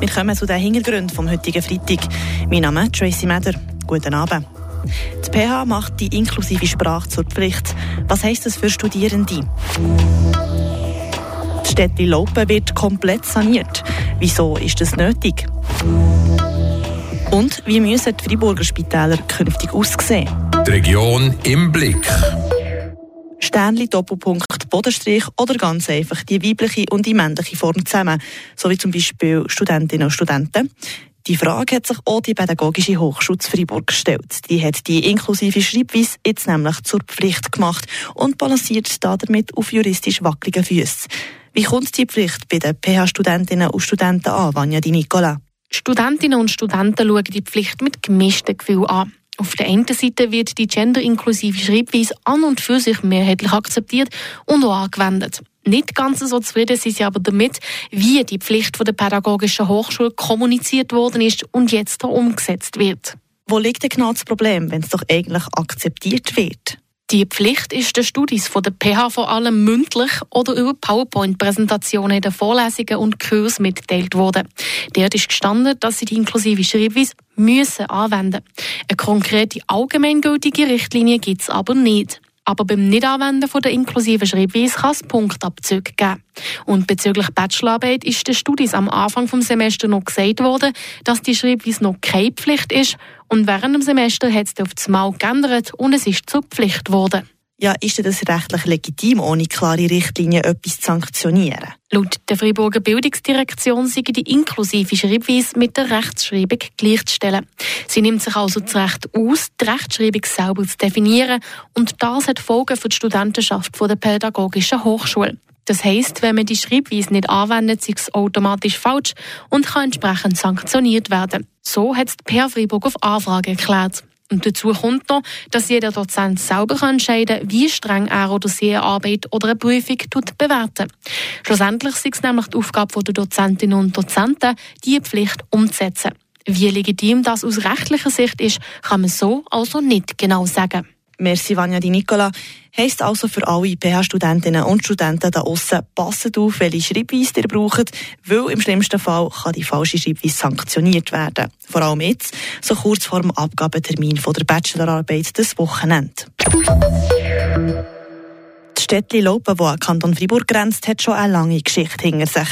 Wir kommen zu den Hintergründen vom heutigen Freitag. Mein Name ist Tracy Meder. Guten Abend. Die PH macht die inklusive Sprache zur Pflicht. Was heisst das für Studierende? Die Städte Laupen wird komplett saniert. Wieso ist das nötig? Und wie müssen die Freiburger Spitäler künftig aussehen? Die Region im Blick. Sternli, Doppelpunkt, Bodenstrich oder ganz einfach die weibliche und die männliche Form zusammen, so wie zum Beispiel Studentinnen und Studenten. Die Frage hat sich auch die Pädagogische Hochschule Freiburg gestellt. Die hat die inklusive Schreibweise jetzt nämlich zur Pflicht gemacht und balanciert damit auf juristisch wackeligen Füßen. Wie kommt die Pflicht bei den PH-Studentinnen und Studenten an, Vanja Di Nicola? Studentinnen und Studenten schauen die Pflicht mit gemischten Gefühlen an. Auf der einen Seite wird die genderinklusive Schreibweise an und für sich mehrheitlich akzeptiert und auch angewendet. Nicht ganz so zufrieden sind sie aber damit, wie die Pflicht von der Pädagogischen Hochschule kommuniziert worden ist und jetzt umgesetzt wird. Wo liegt denn genau das Problem, wenn es doch eigentlich akzeptiert wird? Die Pflicht ist den Studis von der PH vor allem mündlich oder über PowerPoint-Präsentationen in den Vorlesungen und Kursen mitgeteilt worden. Dort ist gestanden, dass sie die inklusive Schreibweise müssen anwenden Eine konkrete allgemeingültige Richtlinie gibt es aber nicht. Aber beim Nichtanwenden von der inklusiven Schreibweise kann es Punktabzüge geben. Und bezüglich Bachelorarbeit ist den Studis am Anfang des Semesters noch gesagt worden, dass die Schreibweise noch keine Pflicht ist. Und während dem Semester hat es auf das Mal geändert und es ist zur Pflicht geworden. Ja, ist das rechtlich legitim, ohne klare Richtlinien etwas zu sanktionieren? Laut der Freiburger Bildungsdirektion sei die inklusive Schreibweise mit der Rechtschreibung gleichzustellen. Sie nimmt sich also das Recht aus, die Rechtschreibung selber zu definieren und das hat Folgen für die Studentenschaft der Pädagogischen Hochschule. Das heisst, wenn man die Schreibweise nicht anwendet, ist es automatisch falsch und kann entsprechend sanktioniert werden. So hat die PR Freiburg auf Anfrage erklärt. Und dazu kommt noch, dass jeder Dozent selber entscheiden kann, wie streng er oder sie eine Arbeit oder eine Prüfung bewerten. Schlussendlich ist es nämlich die Aufgabe der Dozentinnen und Dozenten, diese Pflicht umzusetzen. Wie legitim das aus rechtlicher Sicht ist, kann man so also nicht genau sagen. Merci, Vanja Di Nicola. Heisst also für alle PH-Studentinnen und Studenten da aussen, passet auf, welche Schreibweise ihr braucht, weil im schlimmsten Fall kann die falsche Schreibweise sanktioniert werden. Vor allem jetzt, so kurz vor dem Abgabetermin von der Bachelorarbeit des Wochenende. Das Städtchen Laupen, das an Kanton Fribourg grenzt, hat schon eine lange Geschichte hinter sich.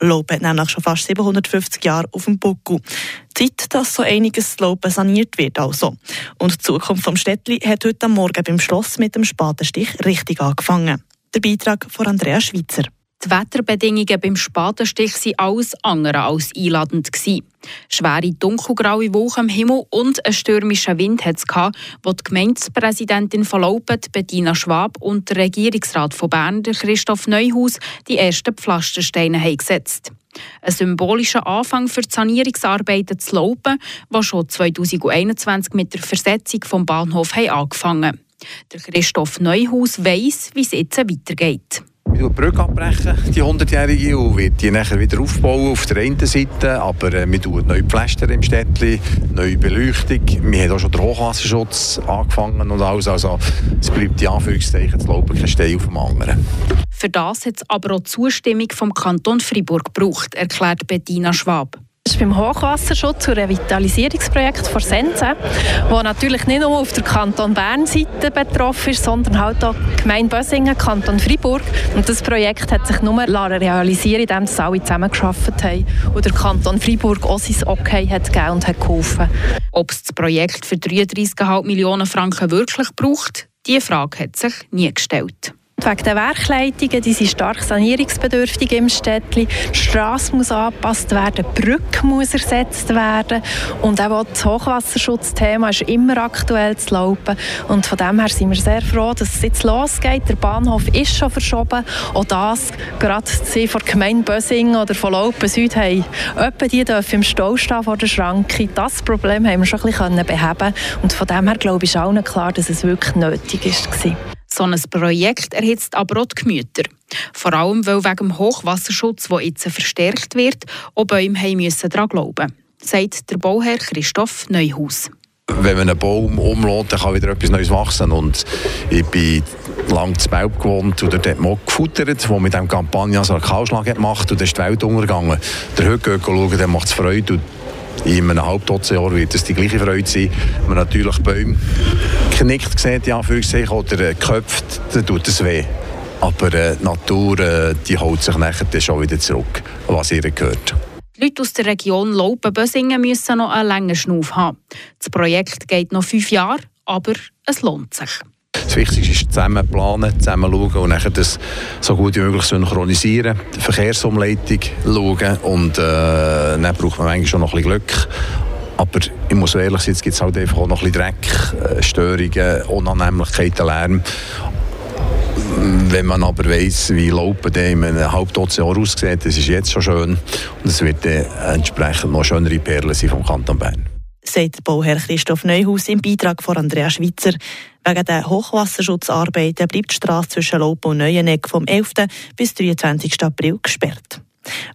Laupen hat nämlich schon fast 750 Jahre auf dem Buckel. Zeit, dass so einiges Laupen saniert wird also. Und die Zukunft des Städtli hat heute Morgen beim Schloss mit dem Spatenstich richtig angefangen. Der Beitrag von Andrea Schweitzer. Die Wetterbedingungen beim Spatenstich waren alles andere als einladend. Schwere dunkelgraue Wolken am Himmel und ein stürmischer Wind hat es wo die Gemeindepräsidentin von Laupen, Bettina Schwab, und der Regierungsrat von Bern, Christoph Neuhaus, die ersten Pflastersteine haben gesetzt ein symbolischer Anfang für die Sanierungsarbeiten zu Laupen, die schon 2021 mit der Versetzung vom Bahnhof angefangen. Der Christoph Neuhaus weiss, wie es jetzt weitergeht. Wir die Brücke abbrechen, die 100-jährige, und wird die nachher wieder aufbauen auf der einen Seite. Aber äh, wir tun neue Pflaster im Städtchen, neue Beleuchtung. Wir haben auch schon den Hochwasserschutz angefangen und alles. Also es bleibt die Anführungszeichen zu laufen, kein Stein auf dem anderen. Für das hat es aber auch Zustimmung vom Kanton Freiburg gebraucht, erklärt Bettina Schwab. Das ist beim Hochwasserschutz und Revitalisierungsprojekt von Sense, wo natürlich nicht nur auf der Kanton Bern Seite betroffen ist, sondern halt auch Gemeinde Bösingen, Kanton Freiburg. Und das Projekt hat sich nur realisieren, indem es alle zusammengearbeitet haben und der Kanton Freiburg auch sein Okay hat gegeben und hat geholfen. Ob es das Projekt für 33,5 Millionen Franken wirklich braucht, diese Frage hat sich nie gestellt. Wegen der Werkleitungen, die sind stark sanierungsbedürftig im Städtli. Die Strasse muss angepasst werden, die Brücke muss ersetzt werden und auch das Hochwasserschutzthema ist immer aktuell zu laufen. Und von dem her sind wir sehr froh, dass es jetzt losgeht. Der Bahnhof ist schon verschoben. Auch das, gerade sie von der Gemeinde Bösing oder von Laupen Süd haben, etwa die dürfen im Stau stehen vor der Schranke. Das Problem haben wir schon ein bisschen beheben Und von dem her glaube ich allen klar, dass es wirklich nötig war. So ein Projekt erhitzt aber auch die Gemüter. Vor allem, weil wegen dem Hochwasserschutz, der jetzt verstärkt wird, auch Bäume haben müssen daran glauben, sagt der Bauherr Christoph Neuhaus. wenn man einen Baum umlässt, dann kann wieder etwas Neues wachsen. Und ich bin lange zu Belb gewohnt und dort hat auch gefuttert, wo mit diesem Kampagne so einen Kahlschlag gemacht und dann ist die Welt untergegangen. Der heute schauen, dann macht es Freude. In einem halbdutzend Jahr wird es die gleiche Freude sein. Wenn man natürlich Bäume knickt sieht, ja, oder geköpft, dann tut es weh. Aber äh, die Natur äh, die holt sich nachher schon wieder zurück, was ihr gehört. Die Leute aus der Region Laupen-Bösingen müssen noch einen langen Schnuff haben. Das Projekt geht noch fünf Jahre, aber es lohnt sich. Das Wichtigste ist zusammen planen, zusammen schauen und nachher das so gut wie möglich synchronisieren, die Verkehrsumleitung schauen und äh, dann braucht man eigentlich schon noch ein bisschen Glück. Aber ich muss ehrlich sein, es gibt halt einfach auch noch ein Dreck, äh, Störungen, Unannehmlichkeiten, Lärm. Wenn man aber weiss, wie Laupen in einem halbdutzend Jahr aussieht, das ist jetzt schon schön und es wird entsprechend noch schönere Perlen sein vom Kanton Bern sagt Bauherr Christoph Neuhaus im Beitrag von Andrea Schweitzer. Wegen der Hochwasserschutzarbeiten bleibt die Straße zwischen Laupen und Neueneck vom 11. bis 23. April gesperrt.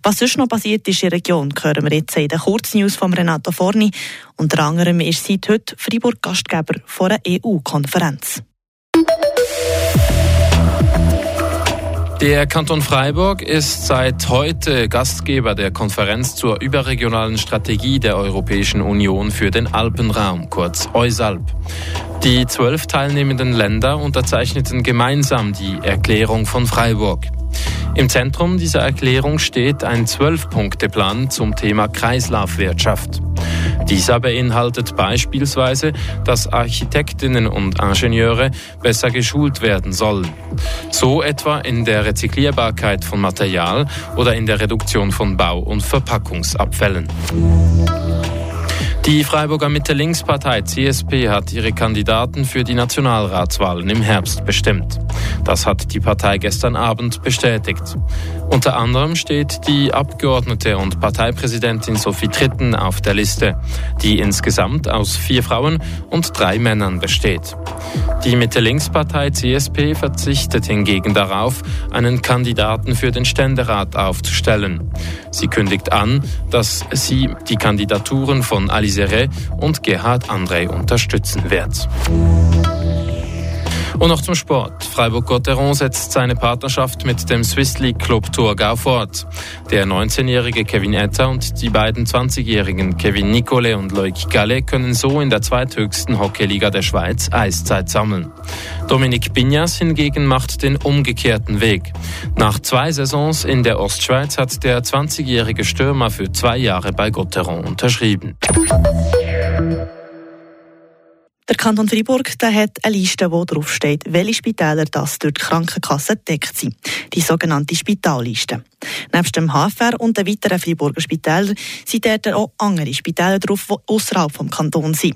Was sonst noch passiert ist in der Region, hören wir jetzt in den Kurznews von Renato Forni. Unter anderem ist seit heute Freiburg Gastgeber vor einer EU-Konferenz. Der Kanton Freiburg ist seit heute Gastgeber der Konferenz zur überregionalen Strategie der Europäischen Union für den Alpenraum, kurz EUSALP. Die zwölf teilnehmenden Länder unterzeichneten gemeinsam die Erklärung von Freiburg. Im Zentrum dieser Erklärung steht ein Zwölf-Punkte-Plan zum Thema Kreislaufwirtschaft. Dieser beinhaltet beispielsweise, dass Architektinnen und Ingenieure besser geschult werden sollen. So etwa in der Rezyklierbarkeit von Material oder in der Reduktion von Bau- und Verpackungsabfällen. Die Freiburger Mitte-Links-Partei CSP hat ihre Kandidaten für die Nationalratswahlen im Herbst bestimmt. Das hat die Partei gestern Abend bestätigt. Unter anderem steht die Abgeordnete und Parteipräsidentin Sophie Tritten auf der Liste, die insgesamt aus vier Frauen und drei Männern besteht. Die Mitte-Links-Partei CSP verzichtet hingegen darauf, einen Kandidaten für den Ständerat aufzustellen. Sie kündigt an, dass sie die Kandidaturen von Alice und Gerhard André unterstützen wird. Und noch zum Sport. Freiburg-Gotteron setzt seine Partnerschaft mit dem Swiss League Club Thurgau fort. Der 19-jährige Kevin Etter und die beiden 20-jährigen Kevin Nicole und Loic Galle können so in der zweithöchsten Hockeyliga der Schweiz Eiszeit sammeln. Dominik Bignaz hingegen macht den umgekehrten Weg. Nach zwei Saisons in der Ostschweiz hat der 20-jährige Stürmer für zwei Jahre bei Gotteron unterschrieben. Der Kanton Freiburg der hat eine Liste, wo drauf steht, welche Spitäler das durch die Krankenkasse deckt sind. Die sogenannte Spitalliste. Neben dem HFR und den weiteren Freiburger Spitälern sind dort auch andere Spitäler drauf, die außerhalb des Kantons sind.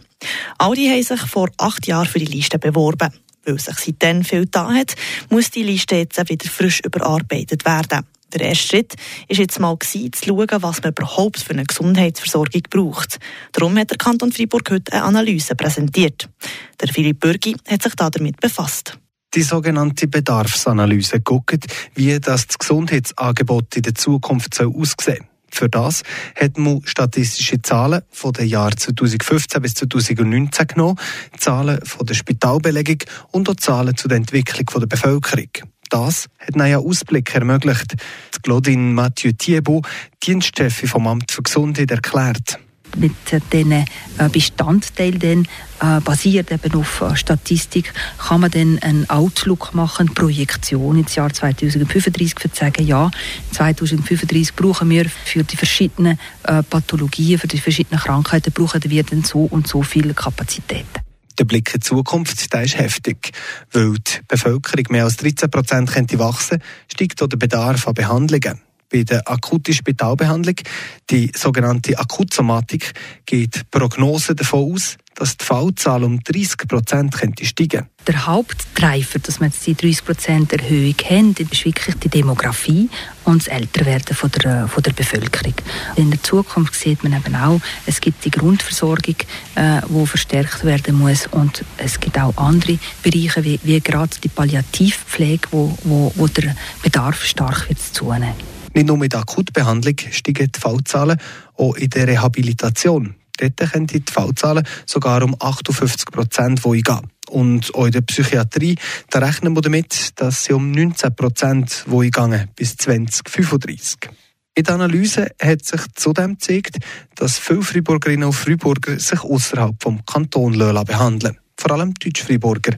All die haben sich vor acht Jahren für die Liste beworben. Weil sich seitdem viel da hat, muss die Liste jetzt wieder frisch überarbeitet werden. Der erste Schritt war jetzt mal zu schauen, was man überhaupt für eine Gesundheitsversorgung braucht. Darum hat der Kanton Freiburg heute eine Analyse präsentiert. Der Philipp Bürgi hat sich damit befasst. Die sogenannte Bedarfsanalyse guckt, wie das Gesundheitsangebot in der Zukunft aussehen soll. Für das hat man statistische Zahlen von den Jahren 2015 bis 2019 genommen, Zahlen von der Spitalbelegung und auch Zahlen zu der Entwicklung der Bevölkerung. Das hat einen Ausblick ermöglicht. Die Claudine Mathieu Thiebaud, Dienstchefin vom Amt für Gesundheit, erklärt mit diesen äh, Bestandteilen äh, basiert eben auf äh, Statistik, kann man dann einen Outlook machen, eine Projektion ins Jahr 2035 für zu sagen, ja, 2035 brauchen wir für die verschiedenen Pathologien, für die verschiedenen Krankheiten brauchen wir dann so und so viele Kapazitäten. Der Blick in die Zukunft der ist heftig. Weil die Bevölkerung mehr als 13 Prozent könnte wachsen, steigt auch der Bedarf an Behandlungen. Bei der akuten Spitalbehandlung, die sogenannte Akutsomatik, geht die Prognose davon aus, dass die Fallzahl um 30 Prozent steigen Der Haupttreiber, dass wir jetzt die 30 Prozent Erhöhung haben, ist wirklich die Demografie und das Älterwerden von der, von der Bevölkerung. In der Zukunft sieht man eben auch, es gibt die Grundversorgung, äh, die verstärkt werden muss und es gibt auch andere Bereiche, wie, wie gerade die Palliativpflege, wo, wo, wo der Bedarf stark wird zunehmen. Nicht nur mit der Akutbehandlung steigen die Fallzahlen, auch in der Rehabilitation. Dort können die Fallzahlen sogar um 58 Prozent gehen. Und auch in der Psychiatrie, da rechnen wir damit, dass sie um 19 Prozent gehen bis 2035. In der Analyse hat sich zudem gezeigt, dass viele Freiburgerinnen und Freiburger sich außerhalb vom Kanton behandeln Vor allem Deutsch-Freiburger.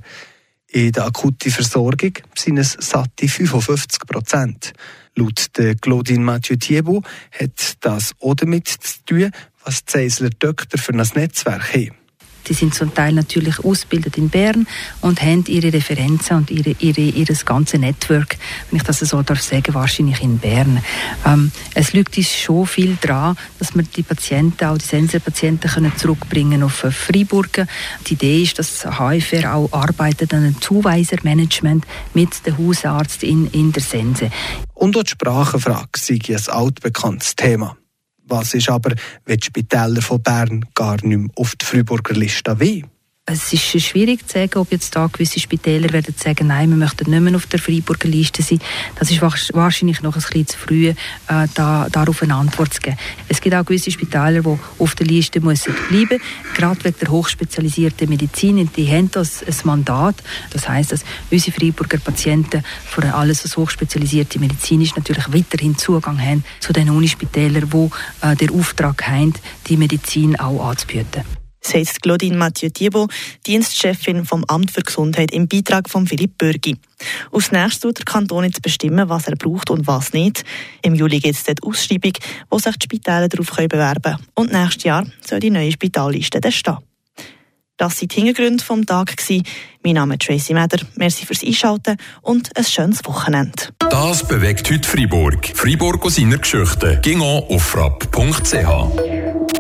In der akuten Versorgung sind es satte 55 Prozent. Laut Claudine Mathieu Thiebaud hat das auch damit zu tun, was die Seisler Doktor für ein Netzwerk haben. Die sind zum Teil natürlich ausgebildet in Bern und haben ihre Referenzen und ihre, ihre, ihr ganze Network, wenn ich das so darf sagen, wahrscheinlich in Bern. Ähm, es liegt uns schon viel daran, dass wir die Patienten, auch die Sensorpatienten, können zurückbringen auf Freiburg. Die Idee ist, dass HFR auch arbeitet an einem Zuweisermanagement mit dem Hausarzt in, in der Sense. Und auch die Sprachenfrage sei ein altbekanntes Thema. Was ist aber, wenn die Spitäler von Bern gar nicht mehr auf die Freiburger Liste wollen? Es ist schwierig zu sagen, ob jetzt da gewisse Spitäler werden sagen, nein, wir möchten nicht mehr auf der Freiburger Liste sein. Das ist wahrscheinlich noch ein bisschen zu früh, äh, da, darauf eine Antwort zu geben. Es gibt auch gewisse Spitäler, die auf der Liste müssen bleiben gerade wegen der hochspezialisierten Medizin. Die haben das ein Mandat. Das heißt, dass unsere Freiburger Patienten, vor allem alles, was hochspezialisierte Medizin ist, natürlich weiterhin Zugang haben zu den Unispitälern, die äh, den Auftrag haben, die Medizin auch anzubieten sagt Claudine Mathieu Thiebaud, Dienstchefin vom Amt für Gesundheit im Beitrag von Philipp Bürgi. Als nächstes tut der Kanton jetzt bestimmen, was er braucht und was nicht. Im Juli gibt es dort Ausschreibung, wo sich die Spitäler darauf bewerben können. Und nächstes Jahr soll die neue Spitalliste dann stehen. Das waren die Hintergründe vom Tag. Mein Name ist Tracy Meder. Merci fürs Einschalten und ein schönes Wochenende. Das bewegt heute Freiburg. Freiburg aus seiner Geschichte. Ging auf frapp.ch.